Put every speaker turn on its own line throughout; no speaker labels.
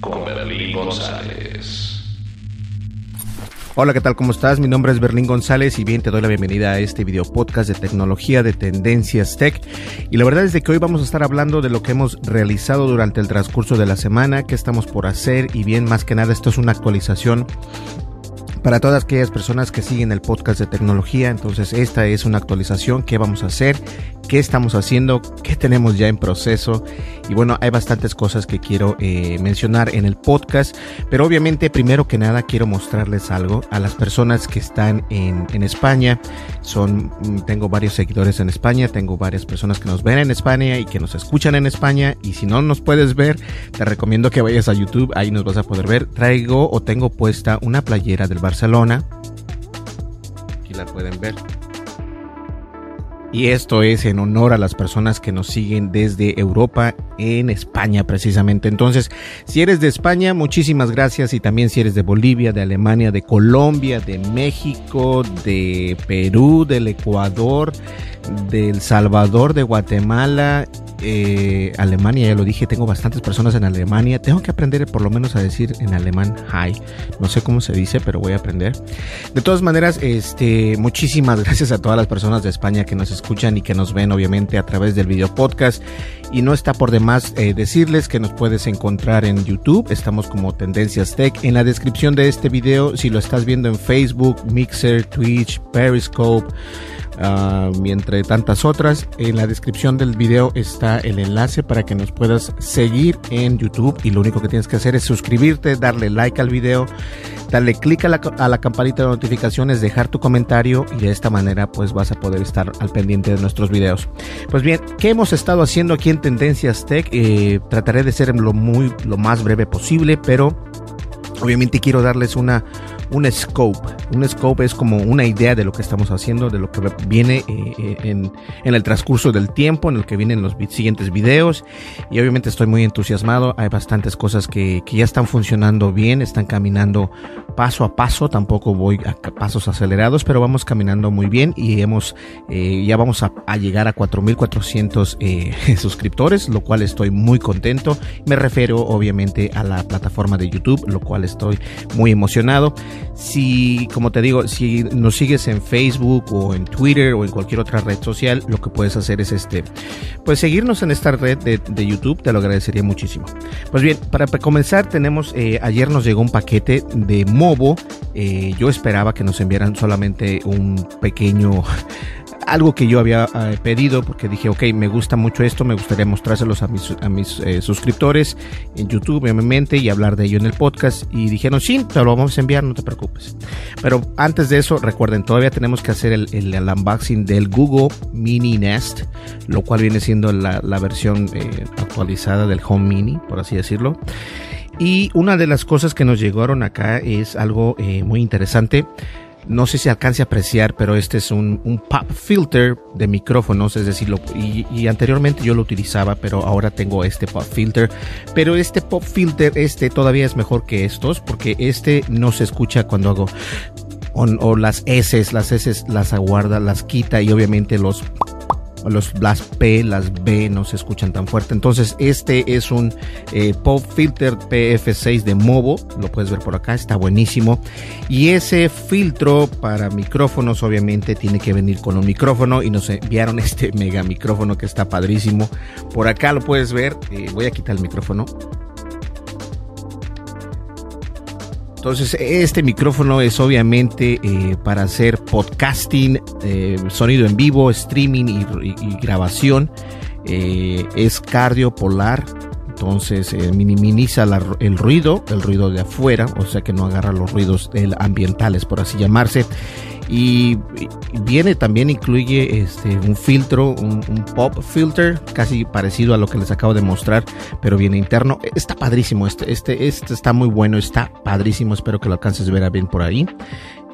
con Berlín González.
Hola, ¿qué tal? ¿Cómo estás? Mi nombre es Berlín González y bien te doy la bienvenida a este video podcast de tecnología de Tendencias Tech. Y la verdad es de que hoy vamos a estar hablando de lo que hemos realizado durante el transcurso de la semana, qué estamos por hacer y bien, más que nada, esto es una actualización para todas aquellas personas que siguen el podcast de tecnología. Entonces, esta es una actualización. ¿Qué vamos a hacer? ¿Qué estamos haciendo? ¿Qué tenemos ya en proceso? Y bueno, hay bastantes cosas que quiero eh, mencionar en el podcast. Pero obviamente, primero que nada, quiero mostrarles algo a las personas que están en, en España. Son, mm, tengo varios seguidores en España. Tengo varias personas que nos ven en España y que nos escuchan en España. Y si no nos puedes ver, te recomiendo que vayas a YouTube. Ahí nos vas a poder ver. Traigo o tengo puesta una playera del Barcelona. Aquí la pueden ver. Y esto es en honor a las personas que nos siguen desde Europa en España precisamente. Entonces, si eres de España, muchísimas gracias. Y también si eres de Bolivia, de Alemania, de Colombia, de México, de Perú, del Ecuador, de El Salvador, de Guatemala, eh, Alemania, ya lo dije, tengo bastantes personas en Alemania. Tengo que aprender por lo menos a decir en alemán hi. No sé cómo se dice, pero voy a aprender. De todas maneras, este, muchísimas gracias a todas las personas de España que nos escuchan y que nos ven, obviamente, a través del video podcast. Y no está por demás eh, decirles que nos puedes encontrar en YouTube. Estamos como Tendencias Tech. En la descripción de este video, si lo estás viendo en Facebook, Mixer, Twitch, Periscope, Uh, y entre tantas otras. En la descripción del video está el enlace para que nos puedas seguir en YouTube y lo único que tienes que hacer es suscribirte, darle like al video, darle clic a la, a la campanita de notificaciones, dejar tu comentario y de esta manera pues vas a poder estar al pendiente de nuestros videos. Pues bien, ¿qué hemos estado haciendo aquí en Tendencias Tech? Eh, trataré de ser lo, muy, lo más breve posible, pero obviamente quiero darles una un scope. Un scope es como una idea de lo que estamos haciendo, de lo que viene eh, en, en, el transcurso del tiempo, en el que vienen los siguientes videos. Y obviamente estoy muy entusiasmado. Hay bastantes cosas que, que ya están funcionando bien, están caminando paso a paso. Tampoco voy a pasos acelerados, pero vamos caminando muy bien y hemos eh, ya vamos a, a, llegar a 4.400 eh, suscriptores, lo cual estoy muy contento. Me refiero obviamente a la plataforma de YouTube, lo cual estoy muy emocionado. Si, como te digo, si nos sigues en Facebook o en Twitter o en cualquier otra red social, lo que puedes hacer es este, pues seguirnos en esta red de, YouTube, te lo agradecería muchísimo. Pues bien, para comenzar tenemos, eh, ayer nos llegó un paquete de Movo, eh, yo esperaba que nos enviaran solamente un pequeño algo que yo había eh, pedido porque dije, ok, me gusta mucho esto, me gustaría mostrárselos a mis, a mis suscriptores en YouTube, obviamente, y hablar de ello en el podcast. Y dijeron, sí, te lo vamos a enviar, no te preocupes. Pero antes de eso, recuerden, todavía tenemos que hacer el, unboxing del Google Mini Nest, lo cual viene siendo la, la versión eh, actualizada del Home Mini, por así decirlo. Y una de las cosas que nos llegaron acá es algo eh, muy interesante. No sé si alcance a apreciar, pero este es un, pop filter de micrófonos, es decir, y, anteriormente yo lo utilizaba, pero ahora tengo este pop filter. Pero este pop filter, este todavía es mejor que estos, porque este no se escucha cuando hago o, o las S, las S las aguarda, las quita y obviamente los los, las P, las B no se escuchan tan fuerte. Entonces este es un eh, Pop Filter PF6 de Movo, lo puedes ver por acá, está buenísimo. Y ese filtro para micrófonos obviamente tiene que venir con un micrófono y nos enviaron este mega micrófono que está padrísimo. Por acá lo puedes ver, eh, voy a quitar el micrófono. Entonces, este micrófono es obviamente eh, para hacer podcasting, eh, sonido en vivo, streaming y, grabación. Eh, es cardiopolar, entonces minimiza el ruido, el ruido de afuera, o sea que no agarra los ruidos ambientales, por así llamarse y viene también incluye este un filtro un, pop filter casi parecido a lo que les acabo de mostrar pero viene interno. Está padrísimo este este este está muy bueno está padrísimo espero que lo alcances a ver bien por ahí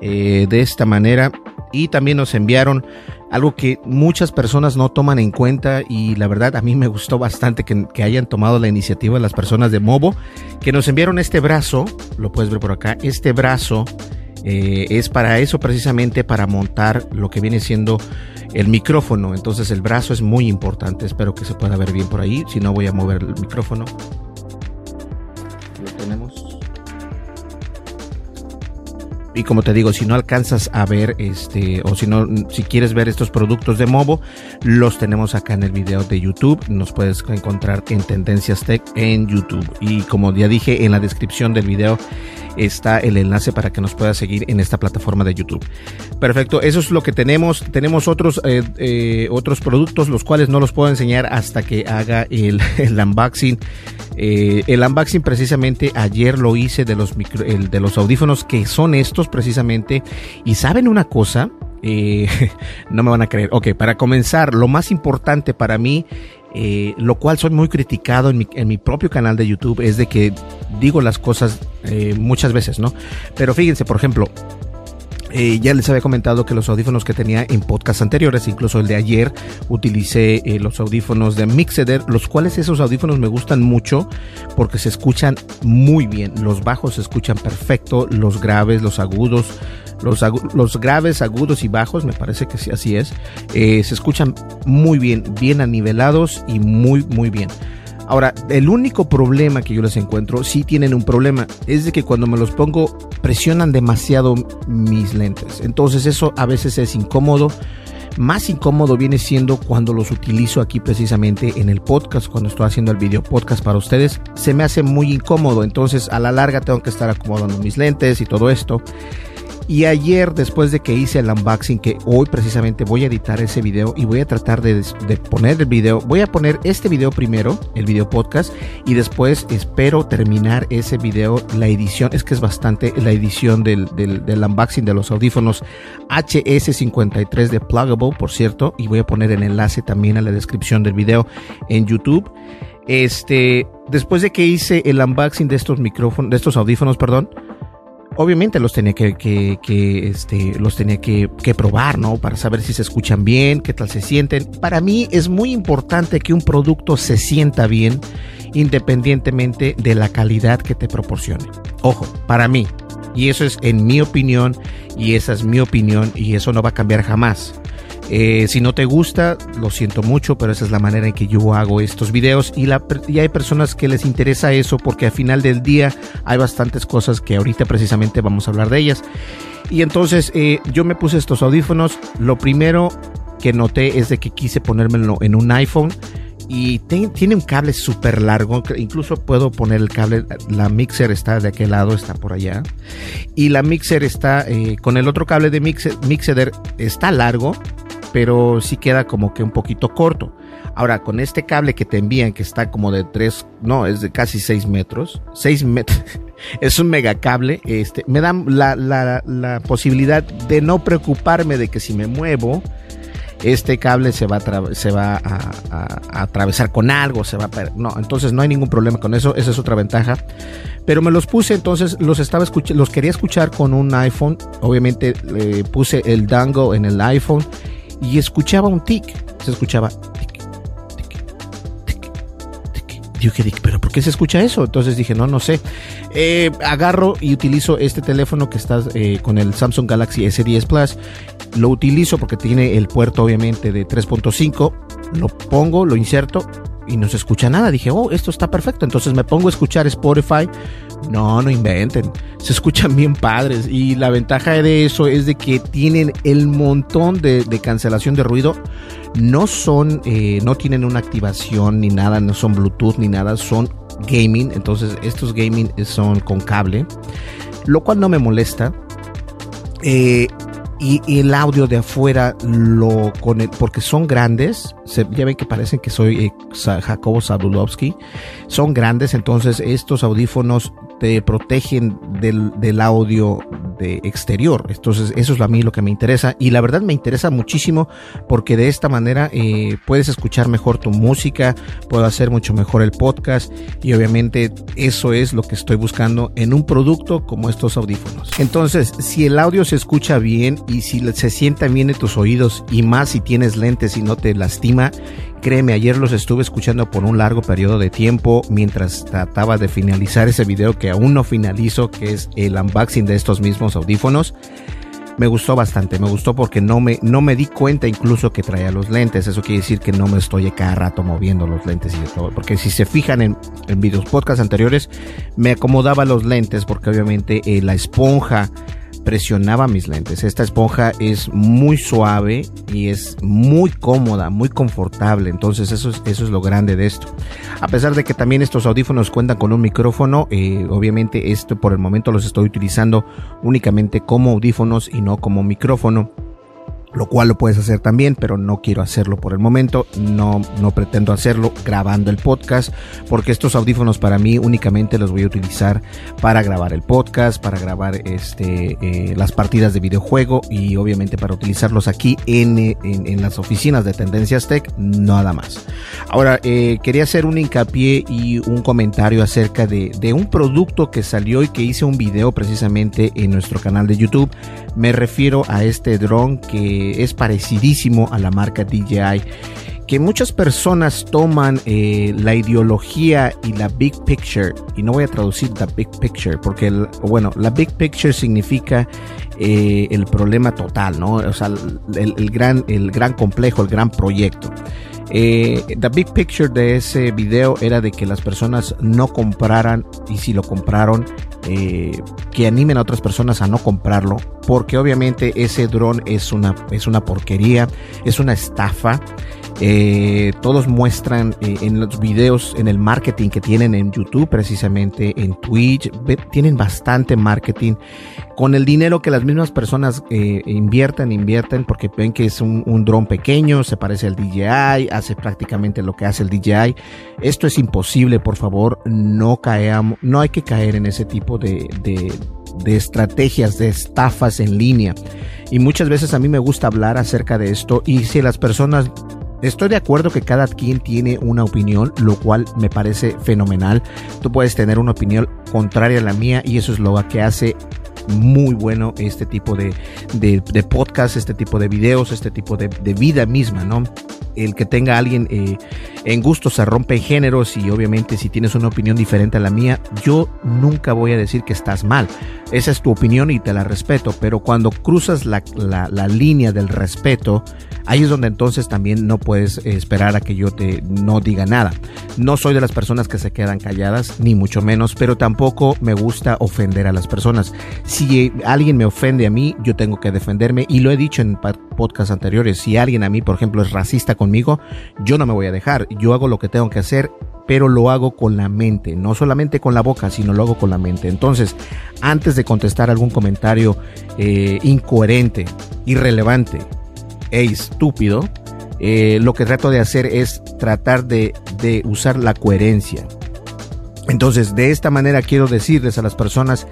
eh, de esta manera. Y también nos enviaron algo que muchas personas no toman en cuenta y la verdad a mí me gustó bastante que, hayan tomado la iniciativa las personas de Movo que nos enviaron este brazo lo puedes ver por acá este brazo eh, es para eso precisamente, para montar lo que viene siendo el micrófono. Entonces el brazo es muy importante. Espero que se pueda ver bien por ahí. Si no, voy a mover el micrófono. Lo tenemos. Y como te digo, si no alcanzas a ver este, o si no, si quieres ver estos productos de Movo, los tenemos acá en el video de YouTube. Nos puedes encontrar en Tendencias Tech en YouTube. Y como ya dije en la descripción del video, está el enlace para que nos pueda seguir en esta plataforma de YouTube. Perfecto, eso es lo que tenemos. Tenemos otros, eh, eh, otros productos, los cuales no los puedo enseñar hasta que haga el, unboxing. Eh, el unboxing precisamente ayer lo hice de los, de los audífonos que son estos precisamente. Y saben una cosa, no me van a creer. Ok, para comenzar, lo más importante para mí eh, lo cual soy muy criticado en mi, en mi, propio canal de YouTube, es de que digo las cosas eh, muchas veces, ¿no? Pero fíjense, por ejemplo, eh, ya les había comentado que los audífonos que tenía en podcast anteriores, incluso el de ayer, utilicé los audífonos de Mixeder, los cuales esos audífonos me gustan mucho porque se escuchan muy bien. Los bajos se escuchan perfecto, los graves, los agudos, los, graves, agudos y bajos, me parece que sí, así es, eh, se escuchan muy bien, bien anivelados y muy, muy bien. Ahora, el único problema que yo les encuentro, sí tienen un problema, es de que cuando me los pongo presionan demasiado mis lentes. Entonces eso a veces es incómodo. Más incómodo viene siendo cuando los utilizo aquí precisamente en el podcast, cuando estoy haciendo el video podcast para ustedes. Se me hace muy incómodo, entonces a la larga tengo que estar acomodando mis lentes y todo esto. Y ayer, después de que hice el unboxing, que hoy precisamente voy a editar ese video y voy a tratar de, poner el video, voy a poner este video primero, el video podcast, y después espero terminar ese video, la edición, es que es bastante la edición del, del, unboxing de los audífonos HS53 de Plugable, por cierto, y voy a poner el enlace también a la descripción del video en YouTube. Este, después de que hice el unboxing de estos micrófonos, de estos audífonos, perdón, obviamente los tenía que, que, este, los tenía que, que, probar, ¿no? Para saber si se escuchan bien, qué tal se sienten. Para mí es muy importante que un producto se sienta bien independientemente de la calidad que te proporcione. Ojo, para mí. Y eso es en mi opinión y esa es mi opinión y eso no va a cambiar jamás. Eh, si no te gusta, lo siento mucho, pero esa es la manera en que yo hago estos videos. Y, la, y hay personas que les interesa eso porque al final del día hay bastantes cosas que ahorita precisamente vamos a hablar de ellas. Y entonces eh, yo me puse estos audífonos. Lo primero que noté es de que quise ponérmelo en un iPhone. Y tiene un cable súper largo, incluso puedo poner el cable, la mixer está de aquel lado, está por allá, y la mixer está eh, con el otro cable de mixer, mixer está largo, pero sí queda como que un poquito corto. Ahora, con este cable que te envían, que está como de 3, no, es de casi 6 metros, 6 metros, es un mega cable, este, me dan la, posibilidad de no preocuparme de que si me muevo, este cable se va, a, atravesar con algo, se va a... No, entonces no hay ningún problema con eso, esa es otra ventaja. Pero me los puse, entonces los estaba los quería escuchar con un iPhone, obviamente le puse el dango en el iPhone y escuchaba un tic. Se escuchaba tic, tic, tic, tic. pero ¿por qué se escucha eso? Entonces dije, no, no sé. Eh, agarro y utilizo este teléfono que está eh, con el Samsung Galaxy S10 Plus lo utilizo porque tiene el puerto obviamente de 3.5, lo pongo, lo inserto y no se escucha nada. Dije, oh, esto está perfecto. Entonces me pongo a escuchar Spotify. No, no inventen. Se escuchan bien padres. Y la ventaja de eso es de que tienen el montón de, cancelación de ruido. No son, eh, no tienen una activación ni nada, no son Bluetooth ni nada, son gaming. Entonces estos gaming son con cable. Lo cual no me molesta. Eh, y, el audio de afuera lo porque son grandes se, ya ven que parecen que soy eh, Jacobo Zabulovsky son grandes entonces estos audífonos te protegen del, del audio de exterior. Entonces, eso es a mí lo que me interesa. Y la verdad me interesa muchísimo porque de esta manera eh, puedes escuchar mejor tu música, puedo hacer mucho mejor el podcast y obviamente eso es lo que estoy buscando en un producto como estos audífonos. Entonces, si el audio se escucha bien y si se sienta bien en tus oídos y más si tienes lentes y no te lastima, Créeme, ayer los estuve escuchando por un largo periodo de tiempo mientras trataba de finalizar ese video que aún no finalizo, que es el unboxing de estos mismos audífonos. Me gustó bastante, me gustó porque no me, no me di cuenta incluso que traía los lentes. Eso quiere decir que no me estoy cada rato moviendo los lentes y todo. Porque si se fijan en, en videos podcast anteriores, me acomodaba los lentes porque obviamente eh, la esponja presionaba mis lentes. Esta esponja es muy suave y es muy cómoda, muy confortable. Entonces eso es, eso es lo grande de esto. A pesar de que también estos audífonos cuentan con un micrófono, eh, obviamente esto por el momento los estoy utilizando únicamente como audífonos y no como micrófono lo cual lo puedes hacer también, pero no quiero hacerlo por el momento, no, no pretendo hacerlo grabando el podcast, porque estos audífonos para mí únicamente los voy a utilizar para grabar el podcast, para grabar este, eh, las partidas de videojuego y obviamente para utilizarlos aquí en, en, las oficinas de Tendencias Tech, nada más. Ahora, eh, quería hacer un hincapié y un comentario acerca de, de un producto que salió y que hice un video precisamente en nuestro canal de YouTube. Me refiero a este dron que es parecidísimo a la marca DJI que muchas personas toman eh, la ideología y la big picture, y no voy a traducir la big picture, porque, bueno, la big picture significa eh, el problema total, ¿no? O sea, el, gran, el gran complejo, el gran proyecto. Eh, the big picture de ese video era de que las personas no compraran y si lo compraron, eh, que animen a otras personas a no comprarlo, porque obviamente ese dron es una, es una porquería, es una estafa. Eh, todos muestran eh, en los videos, en el marketing que tienen en YouTube, precisamente en Twitch, tienen bastante marketing con el dinero que las mismas personas eh, invierten, invierten porque ven que es un, dron pequeño, se parece al DJI, hace prácticamente lo que hace el DJI. Esto es imposible, por favor, no caemos, no hay que caer en ese tipo de, de estrategias, de estafas en línea. Y muchas veces a mí me gusta hablar acerca de esto y si las personas Estoy de acuerdo que cada quien tiene una opinión, lo cual me parece fenomenal. Tú puedes tener una opinión contraria a la mía y eso es lo que hace muy bueno este tipo de, de, podcast, este tipo de videos, este tipo de, de vida misma, ¿no? El que tenga alguien eh, en gusto se rompe géneros y obviamente si tienes una opinión diferente a la mía, yo nunca voy a decir que estás mal. Esa es tu opinión y te la respeto, pero cuando cruzas la, la, línea del respeto, ahí es donde entonces también no puedes esperar a que yo te no diga nada. No soy de las personas que se quedan calladas, ni mucho menos, pero tampoco me gusta ofender a las personas. Si alguien me ofende a mí, yo tengo que defenderme y lo he dicho en podcasts anteriores. Si alguien a mí, por ejemplo, es racista conmigo, yo no me voy a dejar. Yo hago lo que tengo que hacer pero lo hago con la mente, no solamente con la boca, sino lo hago con la mente. Entonces, antes de contestar algún comentario eh, incoherente, irrelevante, e estúpido, eh, lo que trato de hacer es tratar de, usar la coherencia. Entonces, de esta manera quiero decirles a las personas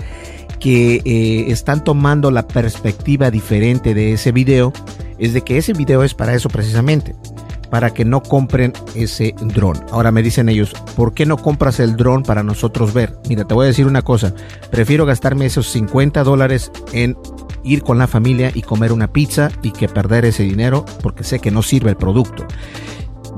que eh, están tomando la perspectiva diferente de ese video, es de que ese video es para eso precisamente, para que no compren ese dron. Ahora me dicen ellos, ¿por qué no compras el dron para nosotros ver? Mira, te voy a decir una cosa, prefiero gastarme esos 50 dólares en ir con la familia y comer una pizza y que perder ese dinero porque sé que no sirve el producto.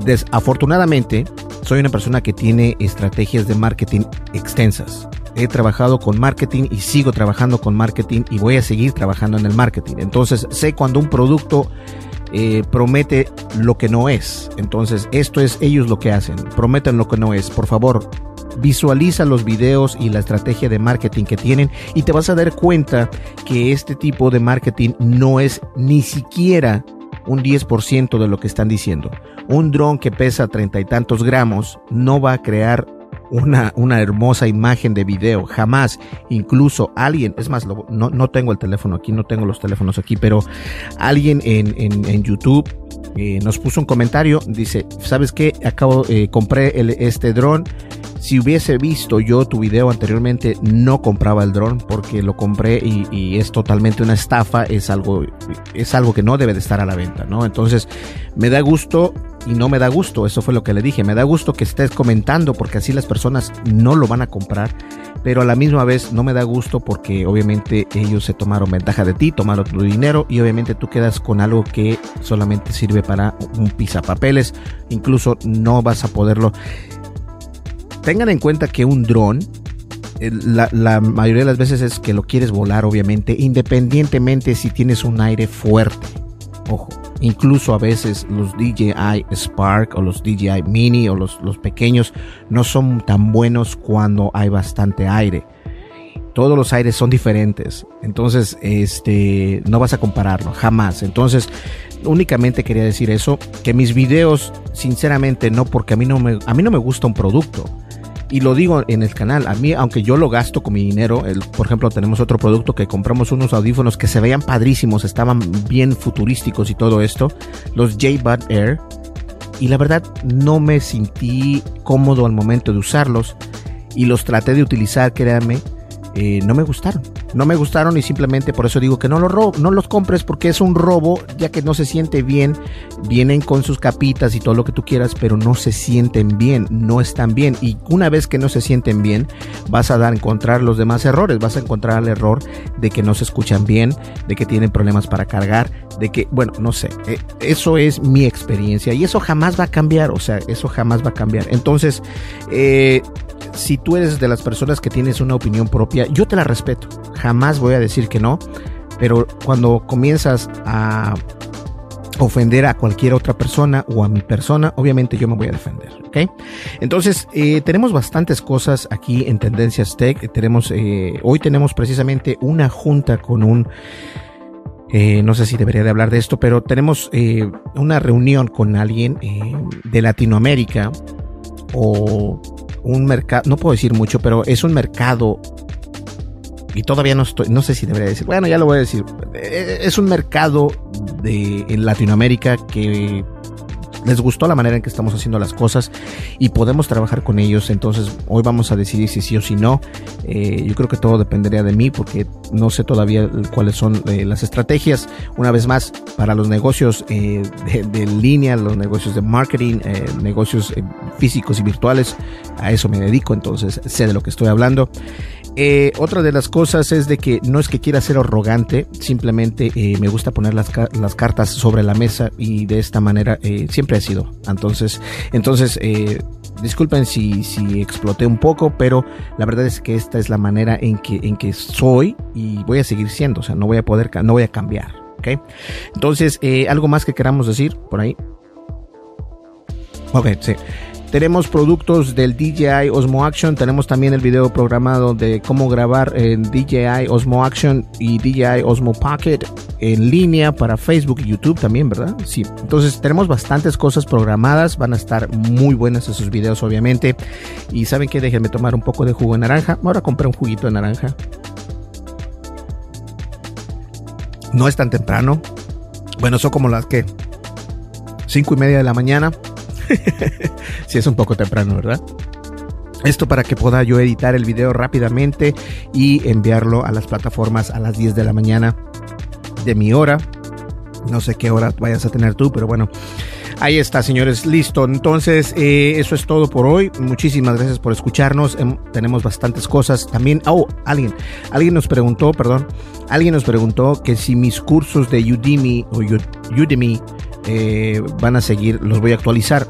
Desafortunadamente, soy una persona que tiene estrategias de marketing extensas. he trabajado con marketing y sigo trabajando con marketing y voy a seguir trabajando en el marketing. Entonces sé cuando un producto eh, promete lo que no es. Entonces esto es ellos lo que hacen, prometen lo que no es. Por favor, visualiza los videos y la estrategia de marketing que tienen y te vas a dar cuenta que este tipo de marketing no es ni siquiera un 10% de lo que están diciendo. Un dron que pesa treinta y tantos gramos no va a crear una, una hermosa imagen de video, jamás. Incluso alguien, es más, no, no tengo el teléfono aquí, no tengo los teléfonos aquí, pero alguien en, en, en YouTube eh, nos puso un comentario, dice, ¿sabes qué? Acabo, eh, compré el, este dron. Si hubiese visto yo tu video anteriormente, no compraba el dron porque lo compré y, y, es totalmente una estafa, es algo, es algo que no debe de estar a la venta, ¿no? Entonces, me da gusto y no me da gusto, eso fue lo que le dije, me da gusto que estés comentando porque así las personas no lo van a comprar, pero a la misma vez no me da gusto porque obviamente ellos se tomaron ventaja de ti, tomaron tu dinero y obviamente tú quedas con algo que solamente sirve para un pizapapeles, incluso no vas a poderlo. Tengan en cuenta que un dron la, la, mayoría de las veces es que lo quieres volar, obviamente, independientemente si tienes un aire fuerte. Ojo, incluso a veces los DJI Spark o los DJI Mini o los, los pequeños no son tan buenos cuando hay bastante aire. Todos los aires son diferentes. Entonces, este, no vas a compararlo, jamás. Entonces, únicamente quería decir eso, que mis videos, sinceramente, no porque a mí no me, a mí no me gusta un producto y lo digo en el canal, a mí, aunque yo lo gasto con mi dinero, el, por ejemplo, tenemos otro producto que compramos unos audífonos que se veían padrísimos, estaban bien futurísticos y todo esto, los J-Bud Air, y la verdad no me sentí cómodo al momento de usarlos y los traté de utilizar, créanme, eh, no me gustaron. No me gustaron y simplemente por eso digo que no los, no los compres porque es un robo, ya que no se siente bien. Vienen con sus capitas y todo lo que tú quieras, pero no se sienten bien, no están bien. Y una vez que no se sienten bien, vas a dar encontrar los demás errores. Vas a encontrar el error de que no se escuchan bien, de que tienen problemas para cargar, de que, bueno, no sé. Eh, eso es mi experiencia y eso jamás va a cambiar. O sea, eso jamás va a cambiar. Entonces, eh, si tú eres de las personas que tienes una opinión propia, yo te la respeto. Jamás voy a decir que no. Pero cuando comienzas a ofender a cualquier otra persona o a mi persona, obviamente yo me voy a defender, ¿ok? Entonces, eh, tenemos bastantes cosas aquí en Tendencias Tech. Tenemos, eh, hoy tenemos precisamente una junta con un, eh, no sé si debería de hablar de esto, pero tenemos una reunión con alguien de Latinoamérica o un mercado, no puedo decir mucho, pero es un mercado y todavía no estoy, no sé si debería decir, bueno, ya lo voy a decir, eh, es un mercado de en Latinoamérica que les gustó la manera en que estamos haciendo las cosas y podemos trabajar con ellos. Entonces hoy vamos a decidir si sí o si no. Eh, yo creo que todo dependería de mí porque no sé todavía cuáles son eh, las estrategias. Una vez más, para los negocios eh, de, línea, los negocios de marketing, negocios físicos y virtuales, a eso me dedico. Entonces sé de lo que estoy hablando. Eh, otra de las cosas es de que no es que quiera ser arrogante, simplemente eh, me gusta poner las, las, cartas sobre la mesa y de esta manera eh, siempre ha sido. Entonces, entonces eh, disculpen si, si exploté un poco, pero la verdad es que esta es la manera en que, en que soy y voy a seguir siendo, o sea, no voy a poder, no voy a cambiar. ¿ok? Entonces, algo más que queramos decir por ahí. Ok, sí. Tenemos productos del DJI Osmo Action. Tenemos también el video programado de cómo grabar en DJI Osmo Action y DJI Osmo Pocket en línea para Facebook y YouTube también, ¿verdad? Sí. Entonces tenemos bastantes cosas programadas. Van a estar muy buenas esos videos, obviamente. Y saben que déjenme tomar un poco de jugo de naranja. Ahora compré un juguito de naranja. No es tan temprano. Bueno, son como las que cinco y media de la mañana. si es un poco temprano, ¿verdad? Esto para que pueda yo editar el video rápidamente y enviarlo a las plataformas a las 10 de la mañana de mi hora. No sé qué hora vayas a tener tú, pero bueno. Ahí está, señores. Listo. Entonces, eh, eso es todo por hoy. Muchísimas gracias por escucharnos. Eh, tenemos bastantes cosas. También, oh, alguien, alguien nos preguntó, perdón, alguien nos preguntó que si mis cursos de Udemy o Udemy eh, van a seguir, los voy a actualizar.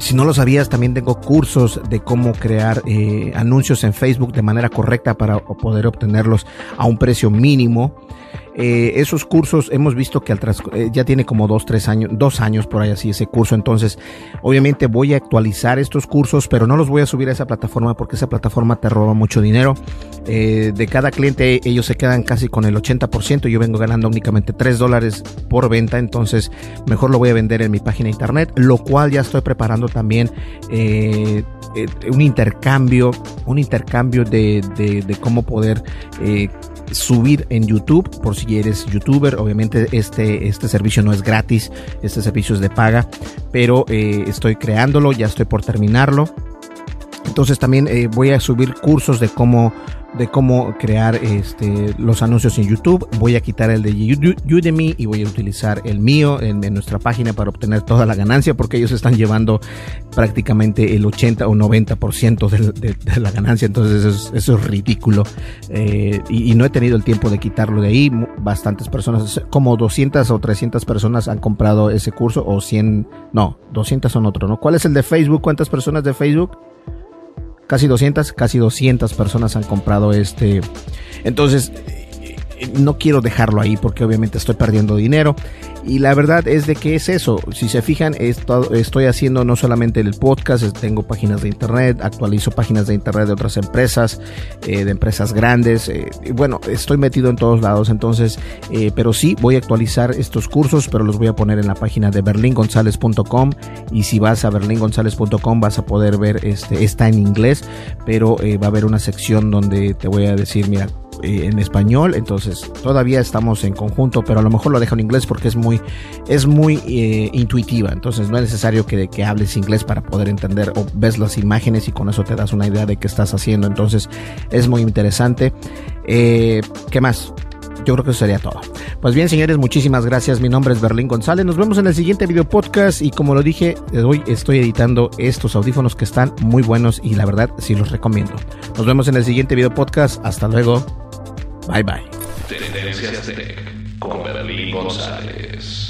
si no lo sabías, también tengo cursos de cómo crear eh, anuncios en Facebook de manera correcta para poder obtenerlos a un precio mínimo. Eh, esos cursos hemos visto que al eh, ya tiene como dos, tres años, dos años por ahí así ese curso. Entonces, obviamente voy a actualizar estos cursos, pero no los voy a subir a esa plataforma porque esa plataforma te roba mucho dinero. Eh, de cada cliente ellos se quedan casi con el 80%. Yo vengo ganando únicamente 3 dólares por venta. Entonces, mejor lo voy a vender en mi página internet, lo cual ya estoy preparando también un intercambio, un intercambio de cómo poder subir en YouTube por si eres youtuber. Obviamente este, este servicio no es gratis, este servicio es de paga, pero eh, estoy creándolo, ya estoy por terminarlo. Entonces también eh, voy a subir cursos de cómo de cómo crear este, los anuncios en YouTube. Voy a quitar el de Udemy y voy a utilizar el mío en, nuestra página para obtener toda la ganancia porque ellos están llevando prácticamente el 80 o 90% de, de, la ganancia. Entonces eso es, ridículo. Eh, y, no he tenido el tiempo de quitarlo de ahí. Bastantes personas, como 200 o 300 personas han comprado ese curso o 100, no, 200 son otro, ¿no? ¿Cuál es el de Facebook? ¿Cuántas personas de Facebook? Casi 200, casi 200 personas han comprado este. Entonces, no quiero dejarlo ahí porque obviamente estoy perdiendo dinero. Y la verdad es de que es eso. Si se fijan, estoy haciendo no solamente el podcast, tengo páginas de internet, actualizo páginas de internet de otras empresas, eh, de empresas grandes. Eh, bueno, estoy metido en todos lados. Entonces, eh, pero sí, voy a actualizar estos cursos, pero los voy a poner en la página de berlingonzalez.com. Y si vas a berlingonzalez.com vas a poder ver, este, está en inglés, pero va a haber una sección donde te voy a decir, mira, eh, en español, entonces todavía estamos en conjunto, pero a lo mejor lo dejo en inglés porque es muy, es muy eh, intuitiva, entonces no es necesario que, que, hables inglés para poder entender o ves las imágenes y con eso te das una idea de qué estás haciendo, entonces es muy interesante. Eh, ¿Qué más? Yo creo que eso sería todo. Pues bien, señores, muchísimas gracias. Mi nombre es Berlín González. Nos vemos en el siguiente video podcast. Y como lo dije, hoy estoy editando estos audífonos que están muy buenos y la verdad sí los recomiendo. Nos vemos en el siguiente video podcast. Hasta luego. Bye bye. Tendencias Tech con Berlín González.